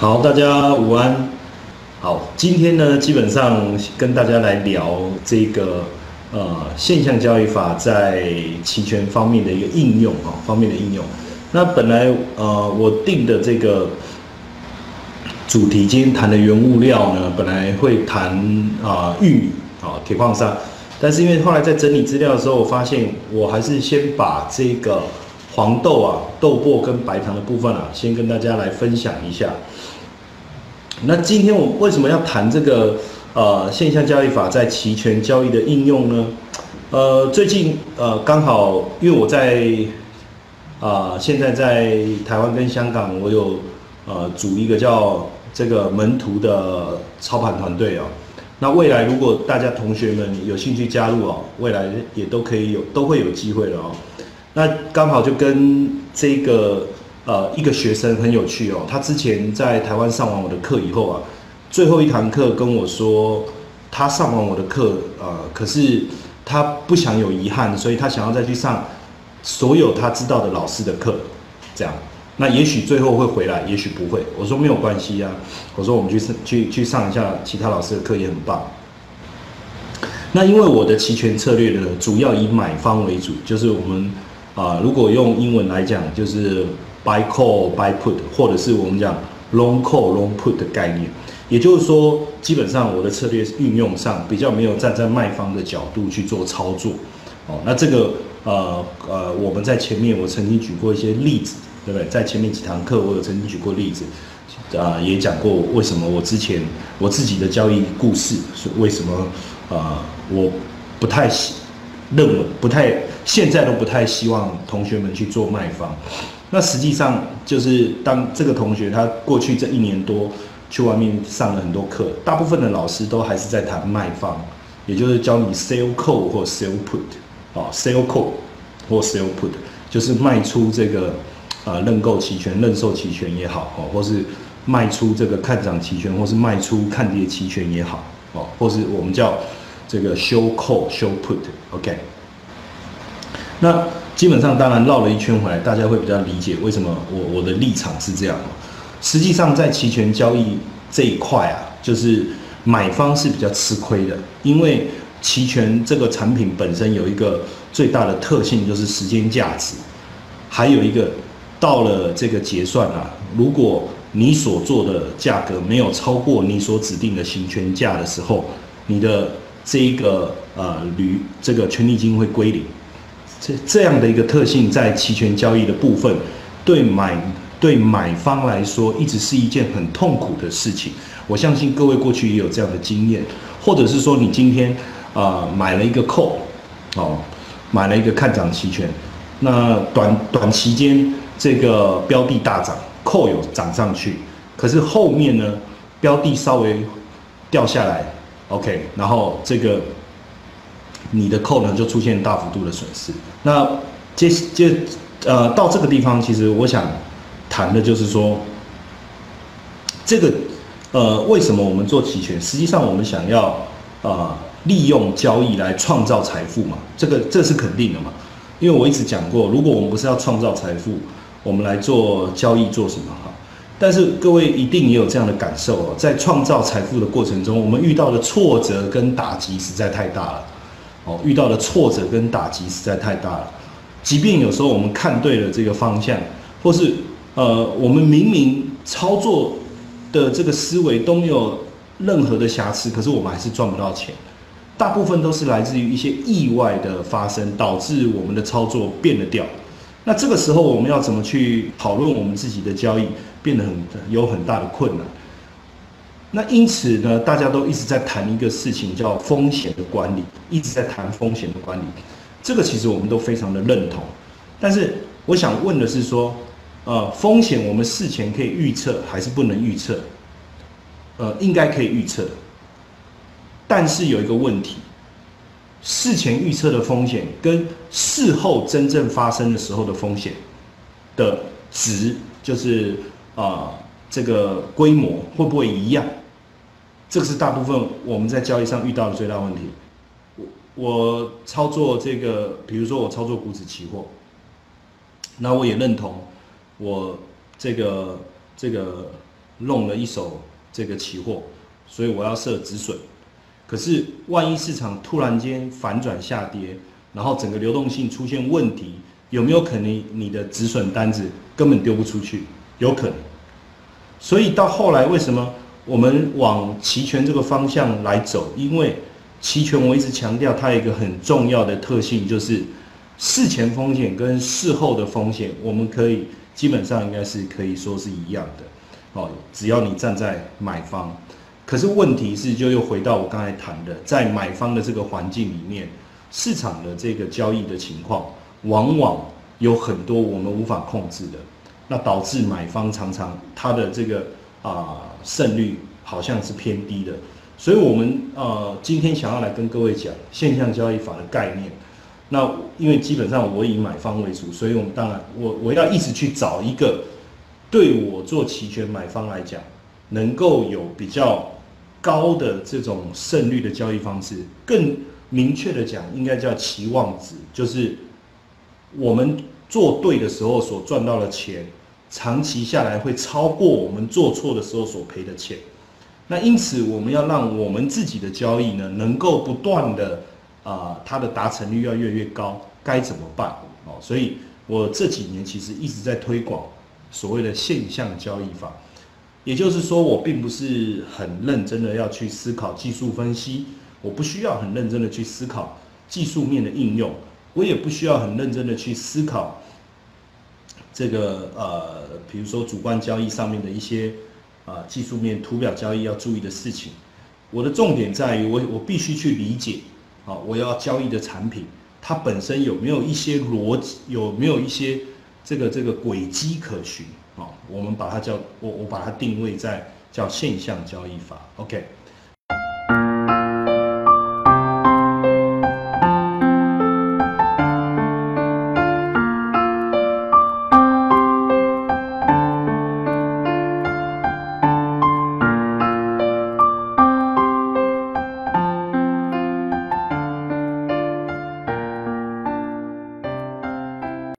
好，大家午安。好，今天呢，基本上跟大家来聊这个呃现象交易法在期权方面的一个应用啊，方面的应用。那本来呃我定的这个主题，今天谈的原物料呢，本来会谈啊玉米啊铁矿砂，但是因为后来在整理资料的时候，我发现我还是先把这个黄豆啊豆粕跟白糖的部分啊，先跟大家来分享一下。那今天我为什么要谈这个呃现象交易法在期权交易的应用呢？呃，最近呃刚好因为我在啊现在在台湾跟香港，我有呃组一个叫这个门徒的操盘团队哦。那未来如果大家同学们有兴趣加入哦，未来也都可以有都会有机会的哦。那刚好就跟这个。呃，一个学生很有趣哦，他之前在台湾上完我的课以后啊，最后一堂课跟我说，他上完我的课，呃，可是他不想有遗憾，所以他想要再去上所有他知道的老师的课，这样，那也许最后会回来，也许不会。我说没有关系啊，我说我们去去去上一下其他老师的课也很棒。那因为我的期权策略呢，主要以买方为主，就是我们啊，如果用英文来讲，就是。buy call buy put，或者是我们讲 long call long put 的概念，也就是说，基本上我的策略运用上比较没有站在卖方的角度去做操作。哦，那这个呃呃，我们在前面我曾经举过一些例子，对不对？在前面几堂课我有曾经举过例子，啊，也讲过为什么我之前我自己的交易故事是为什么啊，我不太喜认为不太现在都不太希望同学们去做卖方。那实际上就是当这个同学他过去这一年多去外面上了很多课，大部分的老师都还是在谈卖方，也就是教你 sell call 或 sell put，啊 sell call 或 sell put，就是卖出这个呃认购期权、认售期权也好，哦，或是卖出这个看涨期权，或是卖出看跌期权也好，哦，或是我们叫这个 show call、修 put，OK，那。基本上，当然绕了一圈回来，大家会比较理解为什么我我的立场是这样。实际上，在期权交易这一块啊，就是买方是比较吃亏的，因为期权这个产品本身有一个最大的特性，就是时间价值。还有一个，到了这个结算啊，如果你所做的价格没有超过你所指定的行权价的时候，你的这一个呃铝这个权利金会归零。这这样的一个特性，在期权交易的部分，对买对买方来说，一直是一件很痛苦的事情。我相信各位过去也有这样的经验，或者是说，你今天啊买了一个 call，哦，买了一个看涨期权，那短短期间这个标的大涨，call 有涨上去，可是后面呢，标的稍微掉下来，OK，然后这个。你的扣呢就出现大幅度的损失。那接接呃到这个地方，其实我想谈的就是说，这个呃为什么我们做期权？实际上我们想要啊利用交易来创造财富嘛，这个这是肯定的嘛。因为我一直讲过，如果我们不是要创造财富，我们来做交易做什么哈？但是各位一定也有这样的感受哦，在创造财富的过程中，我们遇到的挫折跟打击实在太大了。哦，遇到的挫折跟打击实在太大了。即便有时候我们看对了这个方向，或是呃，我们明明操作的这个思维都没有任何的瑕疵，可是我们还是赚不到钱。大部分都是来自于一些意外的发生，导致我们的操作变了调。那这个时候我们要怎么去讨论我们自己的交易，变得很有很大的困难。那因此呢，大家都一直在谈一个事情，叫风险的管理，一直在谈风险的管理。这个其实我们都非常的认同。但是我想问的是说，呃，风险我们事前可以预测还是不能预测？呃，应该可以预测。但是有一个问题，事前预测的风险跟事后真正发生的时候的风险的值，就是啊。这个规模会不会一样？这个是大部分我们在交易上遇到的最大问题。我我操作这个，比如说我操作股指期货，那我也认同我这个这个弄了一手这个期货，所以我要设止损。可是万一市场突然间反转下跌，然后整个流动性出现问题，有没有可能你的止损单子根本丢不出去？有可能。所以到后来为什么我们往期权这个方向来走？因为期权我一直强调它有一个很重要的特性，就是事前风险跟事后的风险，我们可以基本上应该是可以说是一样的。哦，只要你站在买方。可是问题是，就又回到我刚才谈的，在买方的这个环境里面，市场的这个交易的情况，往往有很多我们无法控制的，那导致买方常常他的这个啊胜率好像是偏低的。所以，我们呃今天想要来跟各位讲现象交易法的概念。那因为基本上我以买方为主，所以我们当然我我要一直去找一个对我做期权买方来讲，能够有比较。高的这种胜率的交易方式，更明确的讲，应该叫期望值，就是我们做对的时候所赚到的钱，长期下来会超过我们做错的时候所赔的钱。那因此，我们要让我们自己的交易呢，能够不断的啊，它的达成率要越来越高，该怎么办？哦，所以我这几年其实一直在推广所谓的现象交易法。也就是说，我并不是很认真的要去思考技术分析，我不需要很认真的去思考技术面的应用，我也不需要很认真的去思考这个呃，比如说主观交易上面的一些啊技术面图表交易要注意的事情。我的重点在于，我我必须去理解啊，我要交易的产品它本身有没有一些逻辑，有没有一些这个这个轨迹可循。啊，我们把它叫我我把它定位在叫现象交易法，OK。